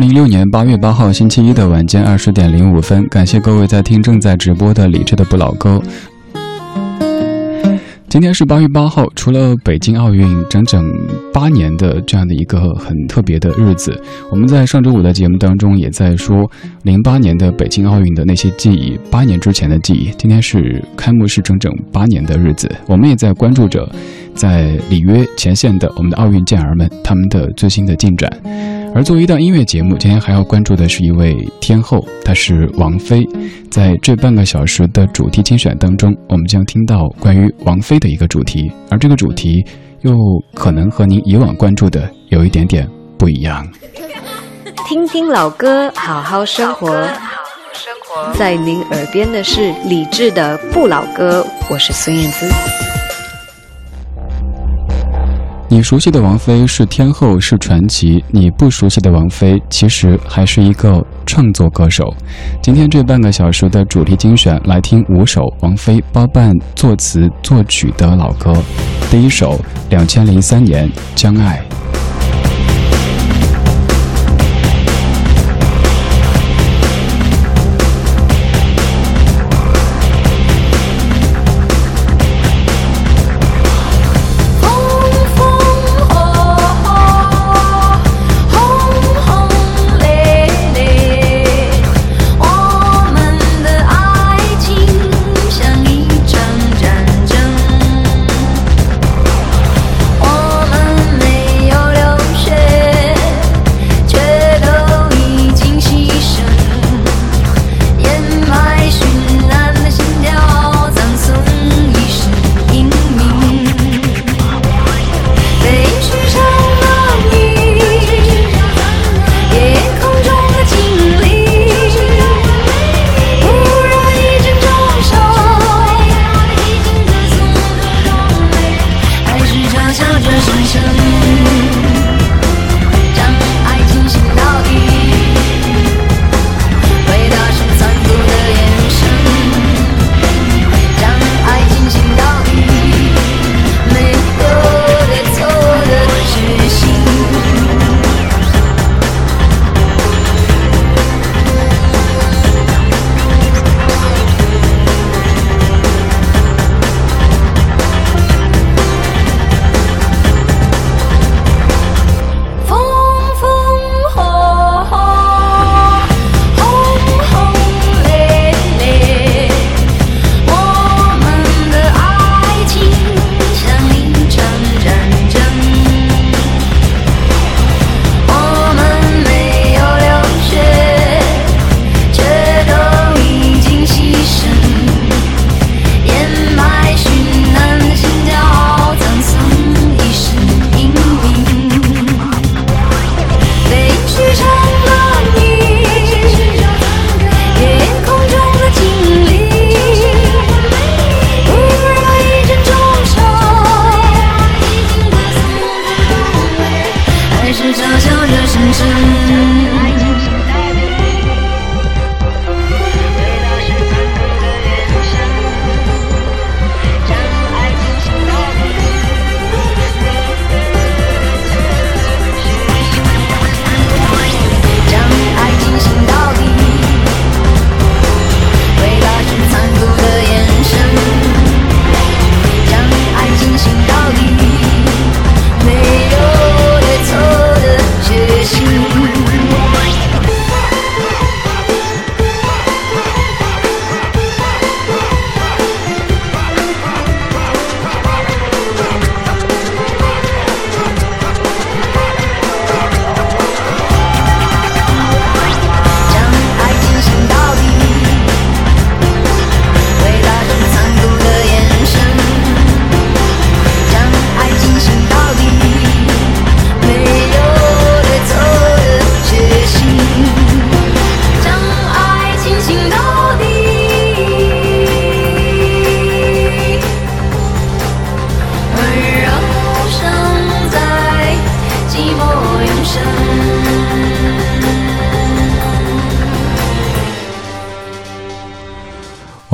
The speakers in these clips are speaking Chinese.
二零一六年八月八号星期一的晚间二十点零五分，感谢各位在听正在直播的理智的不老歌。今天是八月八号，除了北京奥运整整八年的这样的一个很特别的日子，我们在上周五的节目当中也在说零八年的北京奥运的那些记忆，八年之前的记忆。今天是开幕式整整八年的日子，我们也在关注着在里约前线的我们的奥运健儿们他们的最新的进展。而作为一档音乐节目，今天还要关注的是一位天后，她是王菲。在这半个小时的主题精选当中，我们将听到关于王菲的一个主题，而这个主题又可能和您以往关注的有一点点不一样。听听老歌，好好生活。在您耳边的是李志的《不老歌》，我是孙燕姿。你熟悉的王菲是天后，是传奇；你不熟悉的王菲，其实还是一个创作歌手。今天这半个小时的主题精选，来听五首王菲包办作词作曲的老歌。第一首，两千零三年《将爱》。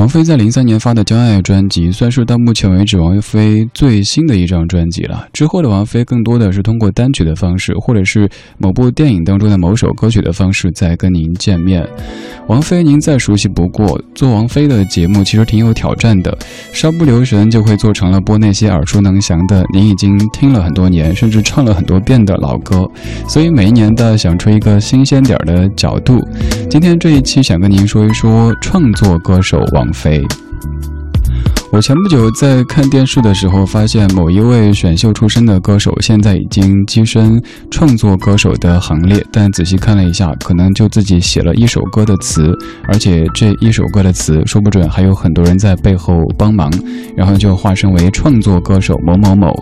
王菲在零三年发的《将爱》专辑，算是到目前为止王菲最新的一张专辑了。之后的王菲更多的是通过单曲的方式，或者是某部电影当中的某首歌曲的方式在跟您见面。王菲，您再熟悉不过，做王菲的节目其实挺有挑战的，稍不留神就会做成了播那些耳熟能详的，您已经听了很多年，甚至唱了很多遍的老歌。所以每一年的想出一个新鲜点的角度。今天这一期想跟您说一说创作歌手王菲。我前不久在看电视的时候，发现某一位选秀出身的歌手现在已经跻身创作歌手的行列。但仔细看了一下，可能就自己写了一首歌的词，而且这一首歌的词说不准还有很多人在背后帮忙，然后就化身为创作歌手某某某。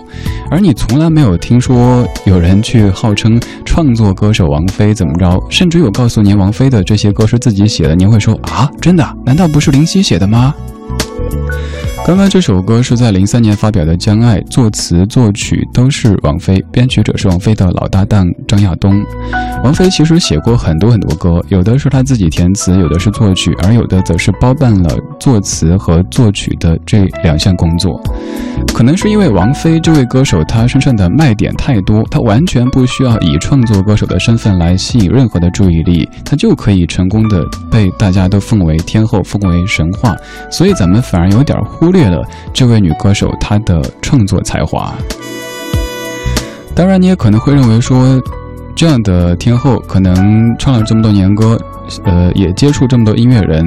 而你从来没有听说有人去号称创作歌手王菲怎么着，甚至有告诉您王菲的这些歌是自己写的，您会说啊，真的？难道不是林夕写的吗？刚刚这首歌是在零三年发表的《将爱》，作词作曲都是王菲，编曲者是王菲的老搭档张亚东。王菲其实写过很多很多歌，有的是她自己填词，有的是作曲，而有的则是包办了作词和作曲的这两项工作。可能是因为王菲这位歌手，她身上的卖点太多，她完全不需要以创作歌手的身份来吸引任何的注意力，她就可以成功的被大家都奉为天后，奉为神话。所以咱们反而有点忽略了这位女歌手她的创作才华。当然，你也可能会认为说，这样的天后可能唱了这么多年歌。呃，也接触这么多音乐人，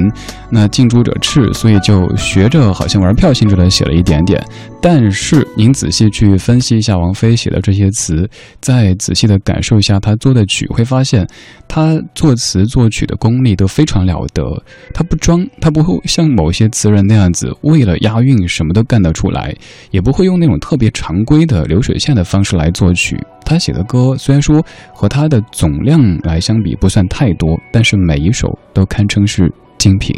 那近朱者赤，所以就学着好像玩票性质的写了一点点。但是您仔细去分析一下王菲写的这些词，再仔细的感受一下她作的曲，会发现她作词作曲的功力都非常了得。她不装，她不会像某些词人那样子为了押韵什么都干得出来，也不会用那种特别常规的流水线的方式来作曲。他写的歌虽然说和他的总量来相比不算太多，但是每一首都堪称是精品。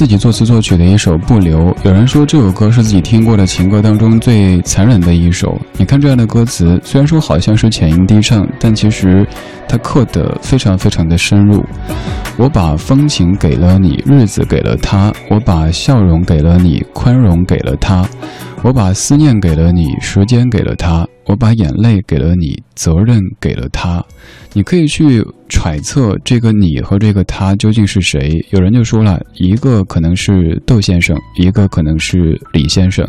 自己作词作曲的一首《不留》，有人说这首歌是自己听过的情歌当中最残忍的一首。你看这样的歌词，虽然说好像是浅吟低唱，但其实它刻得非常非常的深入。我把风情给了你，日子给了他；我把笑容给了你，宽容给了他；我把思念给了你，时间给了他；我把眼泪给了你，责任给了他。你可以去揣测这个你和这个他究竟是谁。有人就说了，一个可能是窦先生，一个可能是李先生。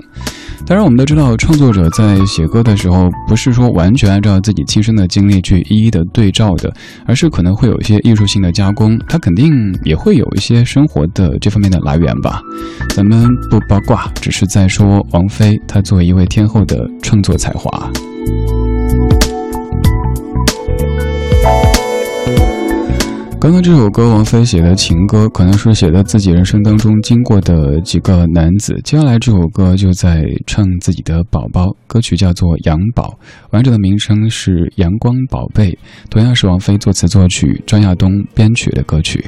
当然，我们都知道，创作者在写歌的时候，不是说完全按照自己亲身的经历去一一的对照的，而是可能会有一些艺术性的加工。他肯定也会有一些生活的这方面的来源吧。咱们不八卦，只是在说王菲，她作为一位天后的创作才华。刚刚这首歌，王菲写的情歌，可能是写的自己人生当中经过的几个男子。接下来这首歌就在唱自己的宝宝，歌曲叫做《阳宝》，完整的名称是《阳光宝贝》，同样是王菲作词作曲，张亚东编曲的歌曲。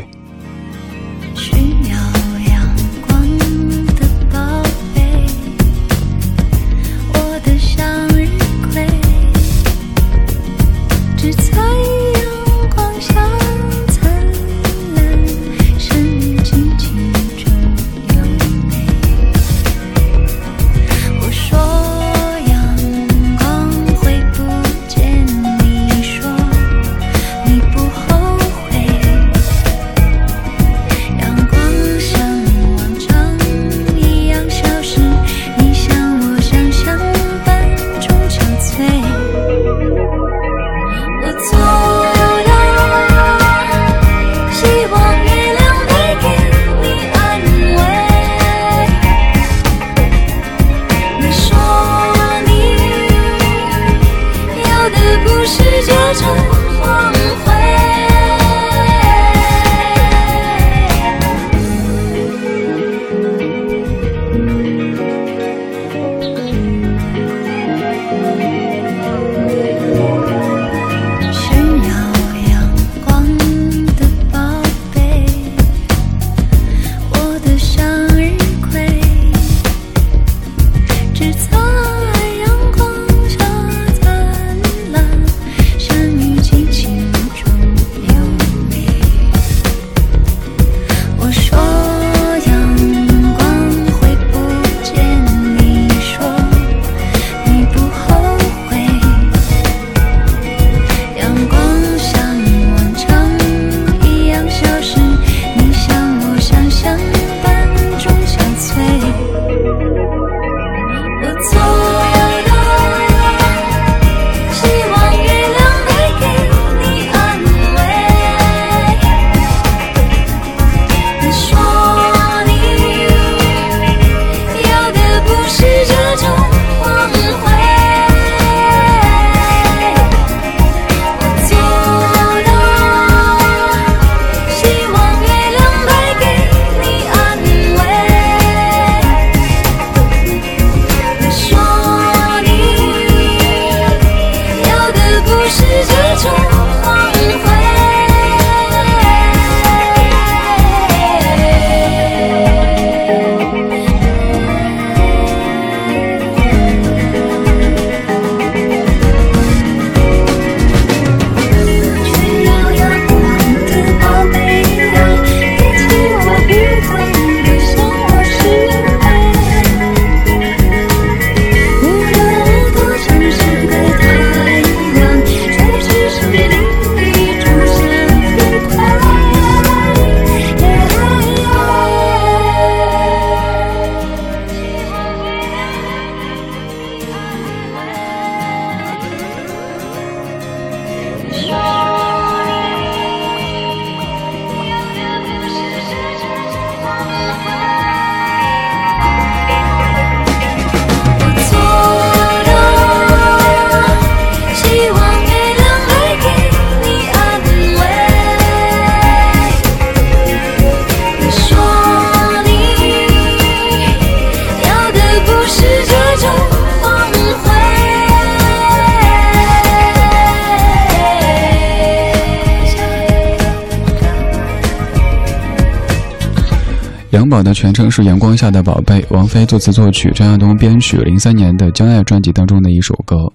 宝的全称是《阳光下的宝贝》，王菲作词作曲，张亚东编曲。零三年的《将爱》专辑当中的一首歌，《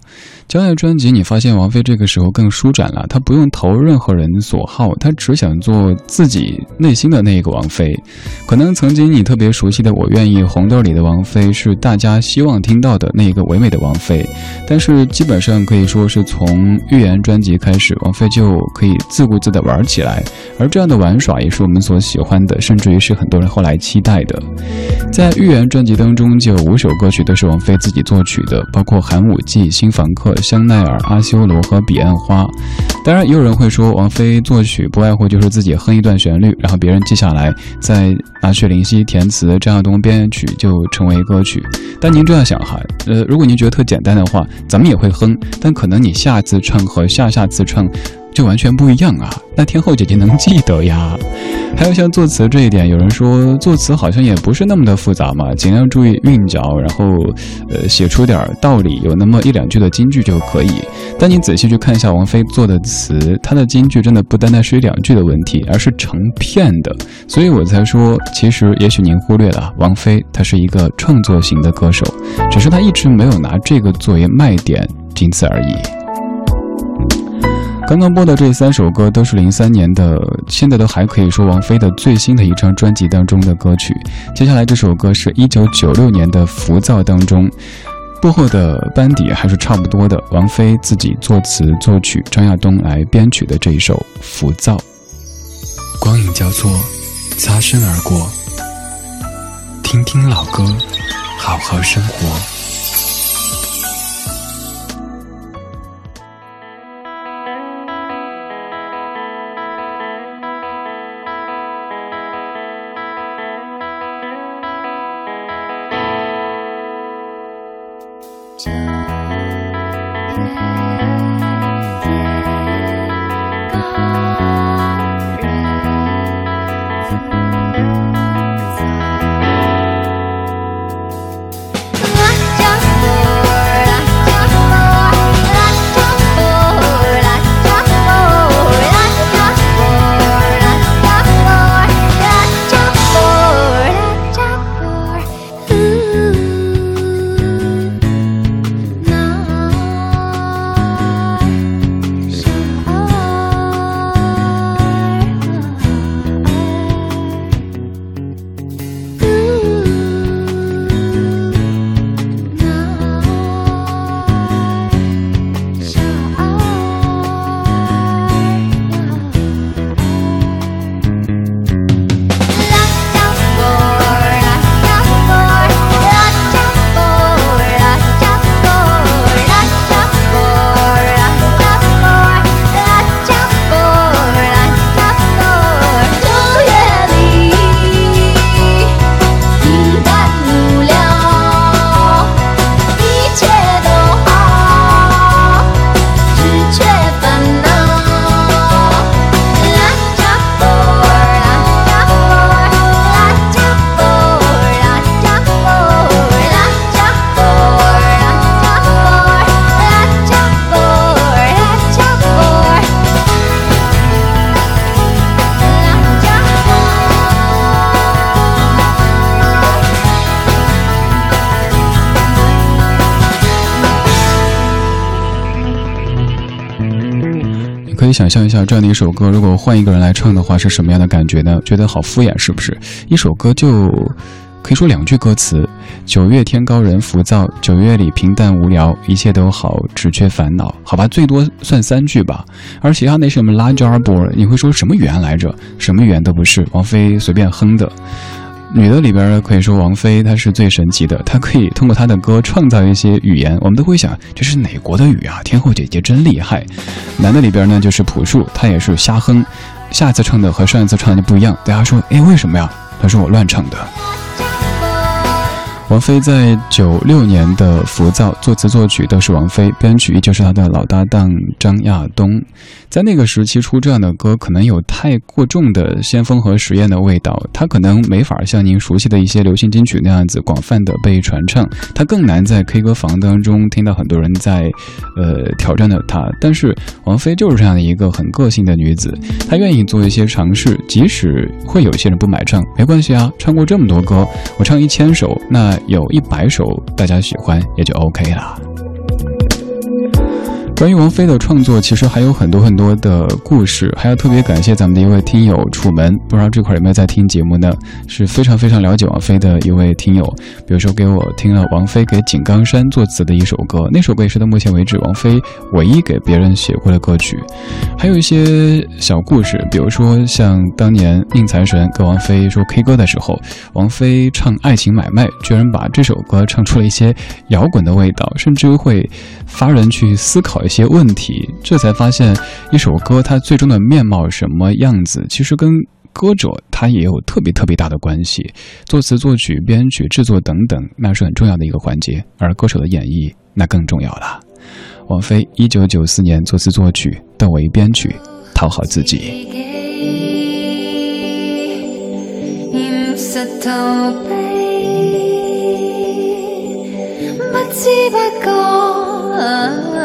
将爱》专辑，你发现王菲这个时候更舒展了，她不用投任何人所好，她只想做自己内心的那一个王菲。可能曾经你特别熟悉的《我愿意》《红豆》里的王菲，是大家希望听到的那一个唯美的王菲。但是基本上可以说是从《预言》专辑开始，王菲就可以自顾自地玩起来，而这样的玩耍也是我们所喜欢的，甚至于是很多人后来期待的。在《预言》专辑当中，就有五首歌曲都是王菲自己作曲的，包括《寒武纪》《新房客》《香奈儿》《阿修罗》和《彼岸花》。当然，也有人会说，王菲作曲不外乎就是自己哼一段旋律，然后别人记下来，再拿去林夕填词，张亚东编曲，就成为歌曲。但您这样想哈，呃，如果您觉得特简单的话，咱们也会哼，但可能你下次唱和下下次唱。就完全不一样啊！那天后姐姐能记得呀？还有像作词这一点，有人说作词好像也不是那么的复杂嘛，尽量注意韵脚，然后呃写出点道理，有那么一两句的金句就可以。但你仔细去看一下王菲做的词，她的金句真的不单单是一两句的问题，而是成片的。所以我才说，其实也许您忽略了王菲，她是一个创作型的歌手，只是她一直没有拿这个作为卖点，仅此而已。刚刚播的这三首歌都是零三年的，现在都还可以说王菲的最新的一张专辑当中的歌曲。接下来这首歌是一九九六年的《浮躁》当中，幕后的班底还是差不多的，王菲自己作词作曲，张亚东来编曲的这一首《浮躁》。光影交错，擦身而过，听听老歌，好好生活。可以想象一下，这样的一首歌，如果换一个人来唱的话，是什么样的感觉呢？觉得好敷衍，是不是？一首歌就可以说两句歌词：九月天高人浮躁，九月里平淡无聊，一切都好，只缺烦恼。好吧，最多算三句吧。而其他那什么拉扎波，你会说什么语言来着？什么语言都不是，王菲随便哼的。女的里边呢可以说王菲她是最神奇的，她可以通过她的歌创造一些语言，我们都会想这是哪国的语啊？天后姐姐真厉害。男的里边呢就是朴树，他也是瞎哼，下次唱的和上一次唱的就不一样。大家说，哎，为什么呀？他说我乱唱的。王菲在九六年的《浮躁》，作词作曲都是王菲，编曲依旧是她的老搭档张亚东。在那个时期出这样的歌，可能有太过重的先锋和实验的味道，它可能没法像您熟悉的一些流行金曲那样子广泛的被传唱，它更难在 K 歌房当中听到很多人在，呃挑战的它。但是王菲就是这样的一个很个性的女子，她愿意做一些尝试，即使会有一些人不买账，没关系啊，唱过这么多歌，我唱一千首，那。有一百首大家喜欢，也就 OK 了。关于王菲的创作，其实还有很多很多的故事，还要特别感谢咱们的一位听友楚门，不知道这块有没有在听节目呢？是非常非常了解王菲的一位听友。比如说给我听了王菲给井冈山作词的一首歌，那首歌也是到目前为止王菲唯一给别人写过的歌曲。还有一些小故事，比如说像当年宁财神跟王菲说 K 歌的时候，王菲唱《爱情买卖》，居然把这首歌唱出了一些摇滚的味道，甚至会发人去思考。一些问题，这才发现一首歌它最终的面貌什么样子，其实跟歌者他也有特别特别大的关系。作词、作曲、编曲、制作等等，那是很重要的一个环节，而歌手的演绎那更重要了。王菲一九九四年作词作曲，邓为编曲，讨好自己。不知不觉。